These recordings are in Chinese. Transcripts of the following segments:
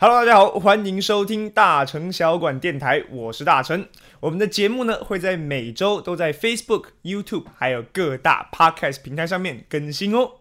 Hello，大家好，欢迎收听大成小馆电台，我是大成。我们的节目呢会在每周都在 Facebook、YouTube 还有各大 Podcast 平台上面更新哦。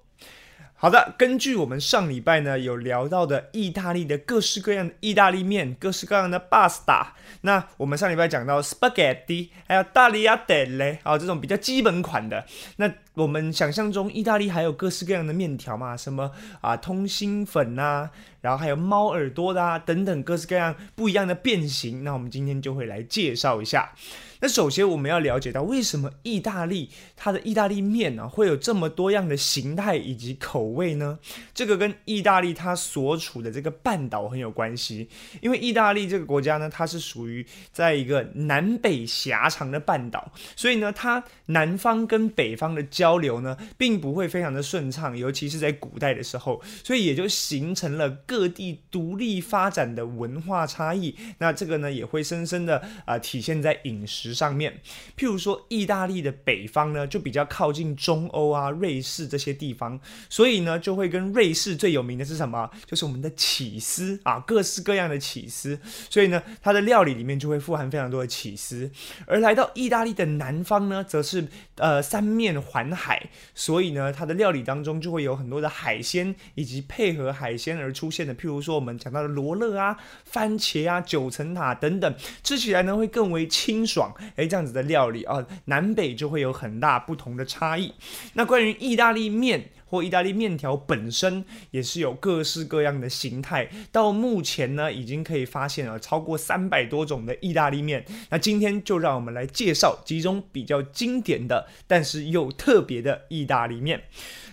好的，根据我们上礼拜呢有聊到的意大利的各式各样的意大利面，各式各样的 pasta。那我们上礼拜讲到 spaghetti，还有大利亚德雷，啊这种比较基本款的。那我们想象中意大利还有各式各样的面条嘛，什么啊通心粉呐，然后还有猫耳朵的啊等等各式各样不一样的变形。那我们今天就会来介绍一下。那首先我们要了解到，为什么意大利它的意大利面呢会有这么多样的形态以及口味呢？这个跟意大利它所处的这个半岛很有关系。因为意大利这个国家呢，它是属于在一个南北狭长的半岛，所以呢，它南方跟北方的交交流呢，并不会非常的顺畅，尤其是在古代的时候，所以也就形成了各地独立发展的文化差异。那这个呢，也会深深的啊体现在饮食。上面，譬如说，意大利的北方呢，就比较靠近中欧啊、瑞士这些地方，所以呢，就会跟瑞士最有名的是什么？就是我们的起司啊，各式各样的起司。所以呢，它的料理里面就会富含非常多的起司。而来到意大利的南方呢，则是呃三面环海，所以呢，它的料理当中就会有很多的海鲜，以及配合海鲜而出现的，譬如说我们讲到的罗勒啊、番茄啊、九层塔等等，吃起来呢会更为清爽。诶，这样子的料理啊，南北就会有很大不同的差异。那关于意大利面或意大利面条本身，也是有各式各样的形态。到目前呢，已经可以发现了超过三百多种的意大利面。那今天就让我们来介绍几种比较经典的，但是又特别的意大利面。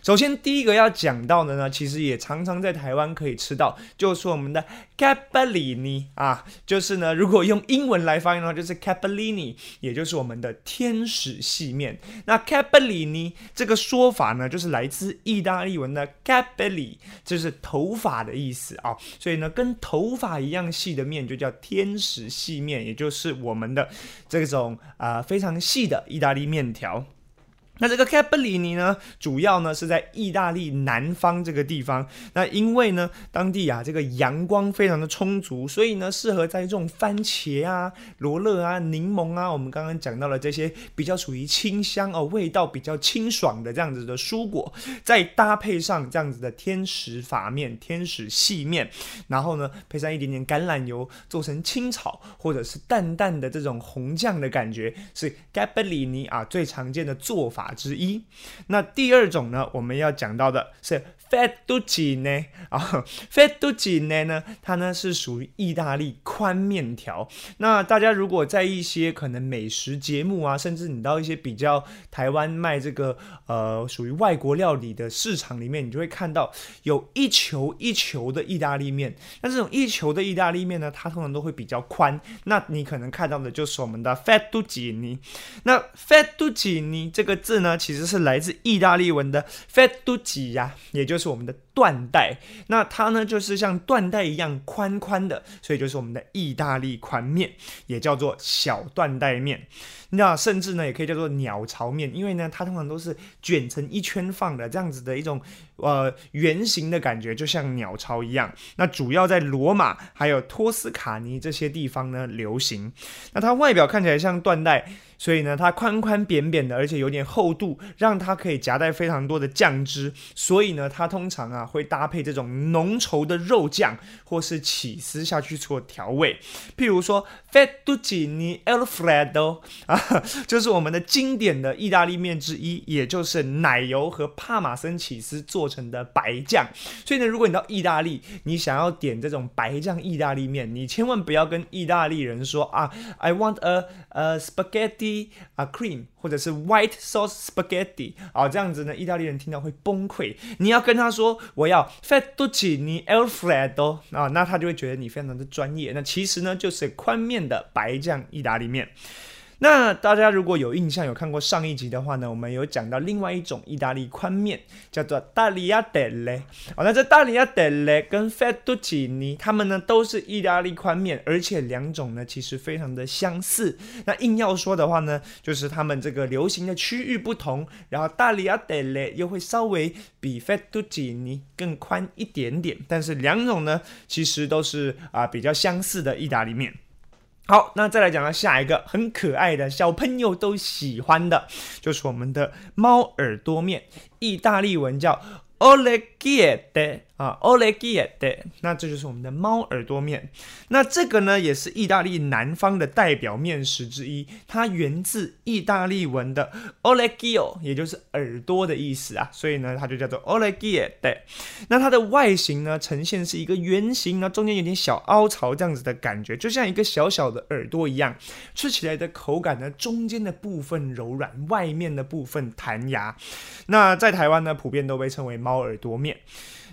首先，第一个要讲到的呢，其实也常常在台湾可以吃到，就是我们的 capellini 啊，就是呢，如果用英文来发音的话，就是 capellini，也就是我们的天使细面。那 capellini 这个说法呢，就是来自意大利文的 capelli，就是头发的意思啊，所以呢，跟头发一样细的面就叫天使细面，也就是我们的这种啊非常细的意大利面条。那这个 capellini 呢，主要呢是在意大利南方这个地方。那因为呢，当地啊这个阳光非常的充足，所以呢适合在这种番茄啊、罗勒啊、柠檬啊，我们刚刚讲到了这些比较属于清香哦，味道比较清爽的这样子的蔬果，再搭配上这样子的天使法面、天使细面，然后呢配上一点点橄榄油，做成清炒或者是淡淡的这种红酱的感觉，是 capellini 啊最常见的做法。之一，那第二种呢，我们要讲到的是。fettuccine 啊，fettuccine 呢，它呢是属于意大利宽面条。那大家如果在一些可能美食节目啊，甚至你到一些比较台湾卖这个呃属于外国料理的市场里面，你就会看到有一球一球的意大利面。那这种一球的意大利面呢，它通常都会比较宽。那你可能看到的就是我们的 fettuccine。那 fettuccine 这个字呢，其实是来自意大利文的 fettuccia 呀，也就是。是我们的缎带，那它呢就是像缎带一样宽宽的，所以就是我们的意大利宽面，也叫做小缎带面。那甚至呢也可以叫做鸟巢面，因为呢它通常都是卷成一圈放的，这样子的一种呃圆形的感觉，就像鸟巢一样。那主要在罗马还有托斯卡尼这些地方呢流行。那它外表看起来像缎带。所以呢，它宽宽扁扁的，而且有点厚度，让它可以夹带非常多的酱汁。所以呢，它通常啊会搭配这种浓稠的肉酱或是起司下去做调味。譬如说，fettuccine alfredo 啊，就是我们的经典的意大利面之一，也就是奶油和帕玛森起司做成的白酱。所以呢，如果你到意大利，你想要点这种白酱意大利面，你千万不要跟意大利人说啊，I want a a spaghetti。啊，cream 或者是 white sauce spaghetti 啊，这样子呢，意大利人听到会崩溃。你要跟他说我要 fettuccine alfredo 啊，那他就会觉得你非常的专业。那其实呢，就是宽面的白酱意大利面。那大家如果有印象，有看过上一集的话呢，我们有讲到另外一种意大利宽面，叫做大利亚德勒。哦，那这大利亚德勒跟 fettuccine，它们呢都是意大利宽面，而且两种呢其实非常的相似。那硬要说的话呢，就是他们这个流行的区域不同，然后大利亚德勒又会稍微比 fettuccine 更宽一点点，但是两种呢其实都是啊比较相似的意大利面。好，那再来讲到下一个很可爱的小朋友都喜欢的，就是我们的猫耳朵面，意大利文叫 o l e g i e t 啊 o l e g i e t 那这就是我们的猫耳朵面。那这个呢，也是意大利南方的代表面食之一。它源自意大利文的 oreggio，也就是耳朵的意思啊。所以呢，它就叫做 o l e g i e t 那它的外形呢，呈现是一个圆形，然后中间有点小凹槽这样子的感觉，就像一个小小的耳朵一样。吃起来的口感呢，中间的部分柔软，外面的部分弹牙。那在台湾呢，普遍都被称为猫耳朵面。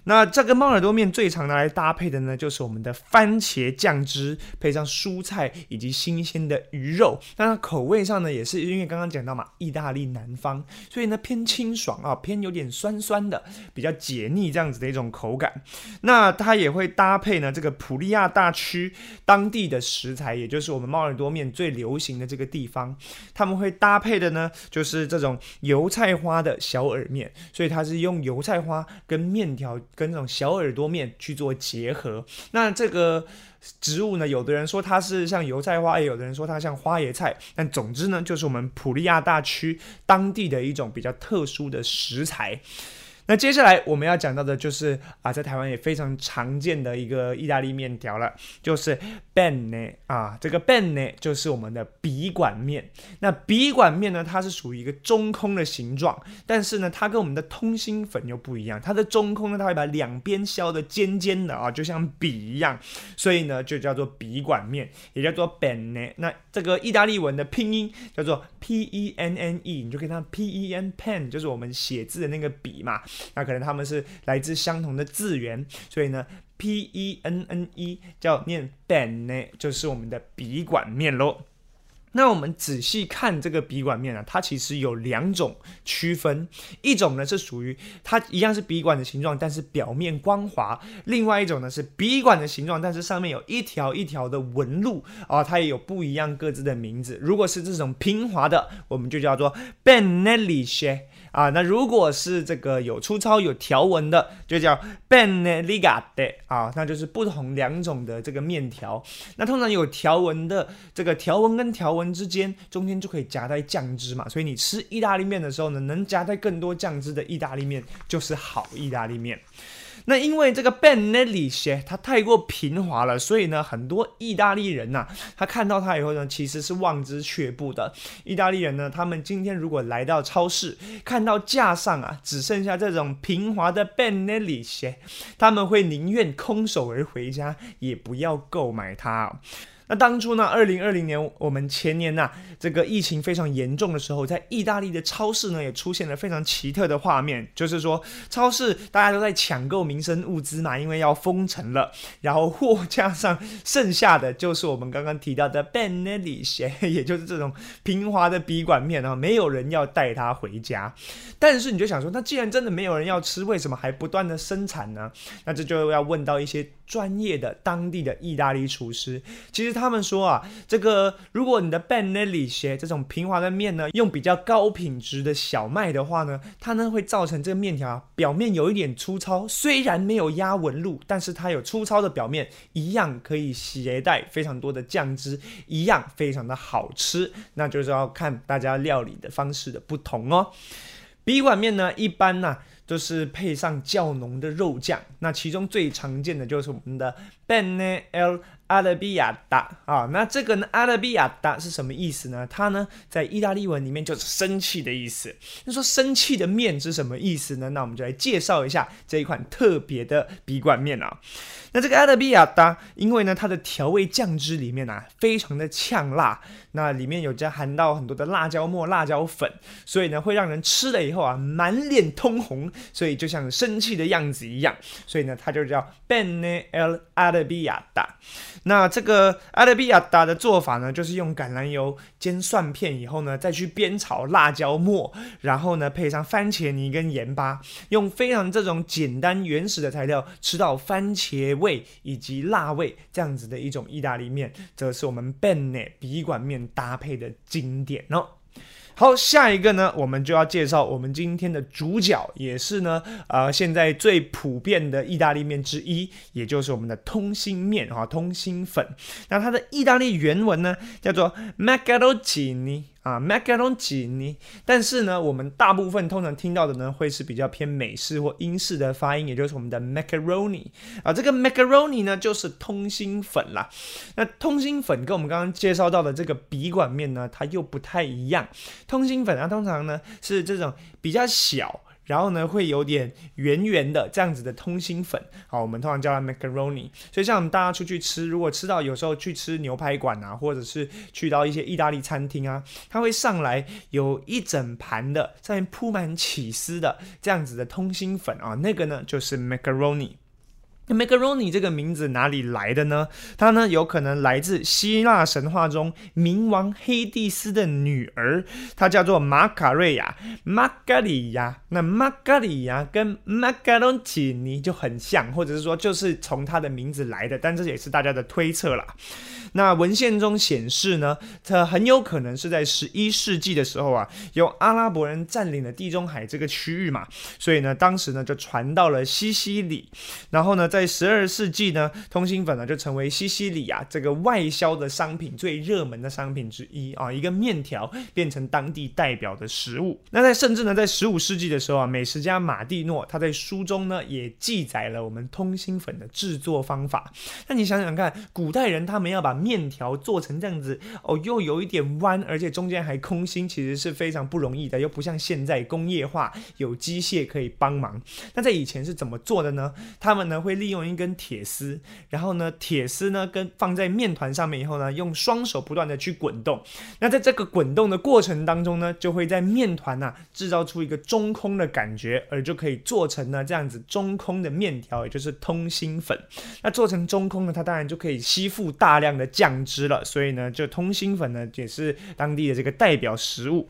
那这个猫耳朵面最常拿来搭配的呢，就是我们的番茄酱汁，配上蔬菜以及新鲜的鱼肉。那它口味上呢，也是因为刚刚讲到嘛，意大利南方，所以呢偏清爽啊，偏有点酸酸的，比较解腻这样子的一种口感。那它也会搭配呢这个普利亚大区当地的食材，也就是我们猫耳朵面最流行的这个地方，他们会搭配的呢，就是这种油菜花的小耳面，所以它是用油菜花跟面条。跟这种小耳朵面去做结合，那这个植物呢，有的人说它是像油菜花，也有的人说它像花椰菜，但总之呢，就是我们普利亚大区当地的一种比较特殊的食材。那接下来我们要讲到的就是啊，在台湾也非常常见的一个意大利面条了，就是 benne 啊，这个 benne 就是我们的笔管面。那笔管面呢，它是属于一个中空的形状，但是呢，它跟我们的通心粉又不一样，它的中空呢，它会把两边削的尖尖的啊，就像笔一样，所以呢，就叫做笔管面，也叫做 benne。那这个意大利文的拼音叫做 p e n n e，你就可以看 p e n pen，就是我们写字的那个笔嘛。那可能他们是来自相同的字源，所以呢，P E N N E 叫念 Ben 呢，就是我们的笔管面喽。那我们仔细看这个笔管面啊，它其实有两种区分，一种呢是属于它一样是笔管的形状，但是表面光滑；另外一种呢是笔管的形状，但是上面有一条一条的纹路啊，它也有不一样各自的名字。如果是这种平滑的，我们就叫做 Benellische。啊，那如果是这个有粗糙有条纹的，就叫 b e n e l i g a t e 啊，那就是不同两种的这个面条。那通常有条纹的，这个条纹跟条纹之间中间就可以夹带酱汁嘛，所以你吃意大利面的时候呢，能夹带更多酱汁的意大利面就是好意大利面。那因为这个 Benelli 它太过平滑了，所以呢，很多意大利人呐，他看到它以后呢，其实是望之却步的。意大利人呢，他们今天如果来到超市，看到架上啊，只剩下这种平滑的 Benelli 他们会宁愿空手而回家，也不要购买它。那当初呢？二零二零年，我们前年呐，这个疫情非常严重的时候，在意大利的超市呢，也出现了非常奇特的画面，就是说，超市大家都在抢购民生物资嘛，因为要封城了，然后货架上剩下的就是我们刚刚提到的 Benelli 也就是这种平滑的笔管面啊，没有人要带它回家。但是你就想说，那既然真的没有人要吃，为什么还不断的生产呢？那这就要问到一些专业的当地的意大利厨师，其实他。他们说啊，这个如果你的 Benelli 鞋这种平滑的面呢，用比较高品质的小麦的话呢，它呢会造成这个面条表面有一点粗糙，虽然没有压纹路，但是它有粗糙的表面，一样可以携带非常多的酱汁，一样非常的好吃。那就是要看大家料理的方式的不同哦。笔管面呢，一般呢都是配上较浓的肉酱，那其中最常见的就是我们的 Benel。阿拉比亚达啊，那这个呢？阿拉比亚达是什么意思呢？它呢，在意大利文里面就是生气的意思。那说生气的面是什么意思呢？那我们就来介绍一下这一款特别的笔管面啊。那这个阿拉比亚达，因为呢，它的调味酱汁里面啊，非常的呛辣，那里面有加含到很多的辣椒末、辣椒粉，所以呢，会让人吃了以后啊，满脸通红，所以就像生气的样子一样，所以呢，它就叫 bene el arrabbiata。那这个阿拉比亚达的做法呢，就是用橄榄油煎蒜片以后呢，再去煸炒辣椒末，然后呢配上番茄泥跟盐巴，用非常这种简单原始的材料吃到番茄味以及辣味这样子的一种意大利面，则是我们 bene 笔管面搭配的经典哦。好，下一个呢，我们就要介绍我们今天的主角，也是呢，呃，现在最普遍的意大利面之一，也就是我们的通心面哈，通心粉。那它的意大利原文呢，叫做 macaroni。啊，macaroni，但是呢，我们大部分通常听到的呢，会是比较偏美式或英式的发音，也就是我们的 macaroni 啊，这个 macaroni 呢，就是通心粉啦。那通心粉跟我们刚刚介绍到的这个笔管面呢，它又不太一样。通心粉啊，通常呢是这种比较小。然后呢，会有点圆圆的这样子的通心粉，好，我们通常叫它 macaroni。所以像我们大家出去吃，如果吃到有时候去吃牛排馆啊，或者是去到一些意大利餐厅啊，它会上来有一整盘的上面铺满起司的这样子的通心粉啊，那个呢就是 macaroni。Macaroni 这个名字哪里来的呢？它呢有可能来自希腊神话中冥王黑帝斯的女儿，她叫做玛卡瑞亚 （Margarita）。那 Margarita 跟 Macaroni 就很像，或者是说就是从她的名字来的，但这也是大家的推测啦。那文献中显示呢，它很有可能是在十一世纪的时候啊，由阿拉伯人占领了地中海这个区域嘛，所以呢，当时呢就传到了西西里，然后呢，在在十二世纪呢，通心粉呢就成为西西里啊这个外销的商品最热门的商品之一啊，一个面条变成当地代表的食物。那在甚至呢，在十五世纪的时候啊，美食家马蒂诺他在书中呢也记载了我们通心粉的制作方法。那你想想看，古代人他们要把面条做成这样子哦，又有一点弯，而且中间还空心，其实是非常不容易的，又不像现在工业化有机械可以帮忙。那在以前是怎么做的呢？他们呢会利用一根铁丝，然后呢铁丝呢跟放在面团上面以后呢，用双手不断的去滚动。那在这个滚动的过程当中呢，就会在面团呐制造出一个中空的感觉，而就可以做成呢这样子中空的面条，也就是通心粉。那做成中空呢，它当然就可以吸附大量的。酱汁了，所以呢，就通心粉呢也是当地的这个代表食物。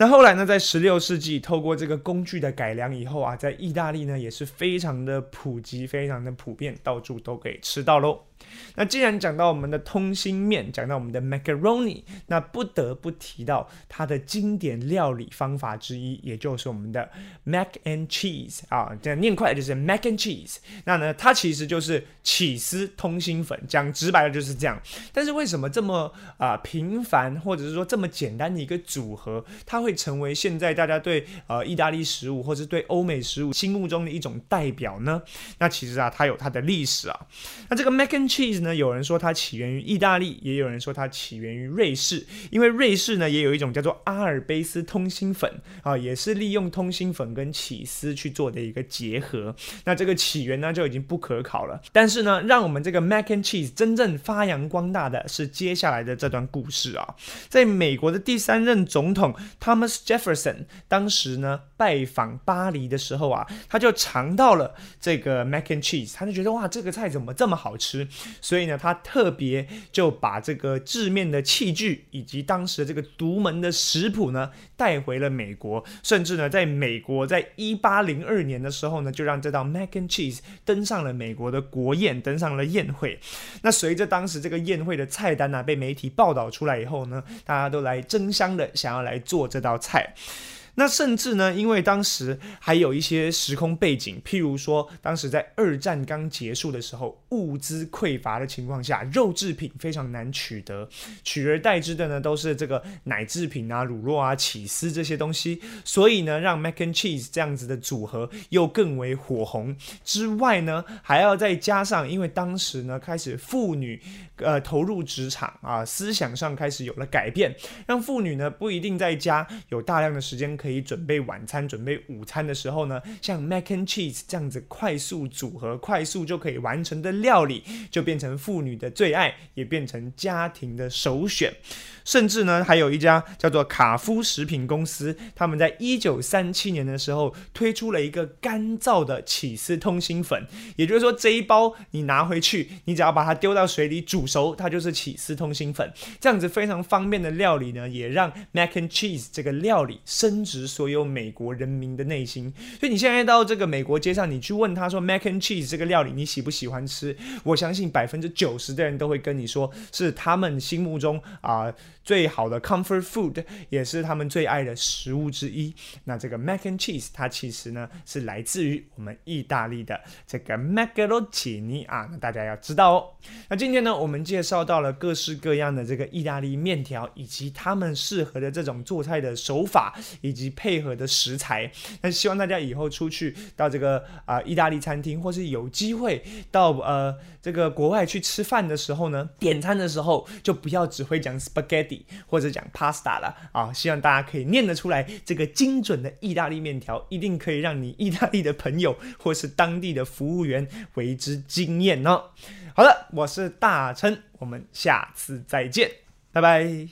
那后来呢，在十六世纪，透过这个工具的改良以后啊，在意大利呢也是非常的普及，非常的普遍，到处都可以吃到喽。那既然讲到我们的通心面，讲到我们的 macaroni，那不得不提到它的经典料理方法之一，也就是我们的 mac and cheese 啊，这样念快就是 mac and cheese。那呢，它其实就是起司通心粉，讲直白的就是这样。但是为什么这么啊平凡，或者是说这么简单的一个组合，它会成为现在大家对呃意大利食物或者对欧美食物心目中的一种代表呢？那其实啊，它有它的历史啊。那这个 mac and cheese 呢？有人说它起源于意大利，也有人说它起源于瑞士。因为瑞士呢，也有一种叫做阿尔卑斯通心粉啊，也是利用通心粉跟起司去做的一个结合。那这个起源呢，就已经不可考了。但是呢，让我们这个 mac and cheese 真正发扬光大的是接下来的这段故事啊。在美国的第三任总统 Thomas Jefferson 当时呢拜访巴黎的时候啊，他就尝到了这个 mac and cheese，他就觉得哇，这个菜怎么这么好吃？所以呢，他特别就把这个制面的器具以及当时的这个独门的食谱呢带回了美国，甚至呢，在美国在一八零二年的时候呢，就让这道 mac and cheese 登上了美国的国宴，登上了宴会。那随着当时这个宴会的菜单呢被媒体报道出来以后呢，大家都来争相的想要来做这道菜。那甚至呢，因为当时还有一些时空背景，譬如说，当时在二战刚结束的时候，物资匮乏的情况下，肉制品非常难取得，取而代之的呢，都是这个奶制品啊、乳酪啊、起司这些东西，所以呢，让 mac and cheese 这样子的组合又更为火红。之外呢，还要再加上，因为当时呢，开始妇女呃投入职场啊，思想上开始有了改变，让妇女呢不一定在家有大量的时间可以。可以准备晚餐、准备午餐的时候呢，像 Macan cheese 这样子快速组合、快速就可以完成的料理，就变成妇女的最爱，也变成家庭的首选。甚至呢，还有一家叫做卡夫食品公司，他们在一九三七年的时候推出了一个干燥的起司通心粉，也就是说这一包你拿回去，你只要把它丢到水里煮熟，它就是起司通心粉。这样子非常方便的料理呢，也让 Macan cheese 这个料理升值所有美国人民的内心。所以你现在到这个美国街上，你去问他说 mac and cheese 这个料理你喜不喜欢吃？我相信百分之九十的人都会跟你说是他们心目中啊。最好的 comfort food 也是他们最爱的食物之一。那这个 mac and cheese 它其实呢是来自于我们意大利的这个 macaroni 啊，那大家要知道哦。那今天呢，我们介绍到了各式各样的这个意大利面条，以及他们适合的这种做菜的手法，以及配合的食材。那希望大家以后出去到这个啊意大利餐厅，或是有机会到呃这个国外去吃饭的时候呢，点餐的时候就不要只会讲 spaghetti 或者讲 pasta 了啊，希望大家可以念得出来这个精准的意大利面条，一定可以让你意大利的朋友或是当地的服务员为之惊艳哦。好了，我是大琛，我们下次再见，拜拜。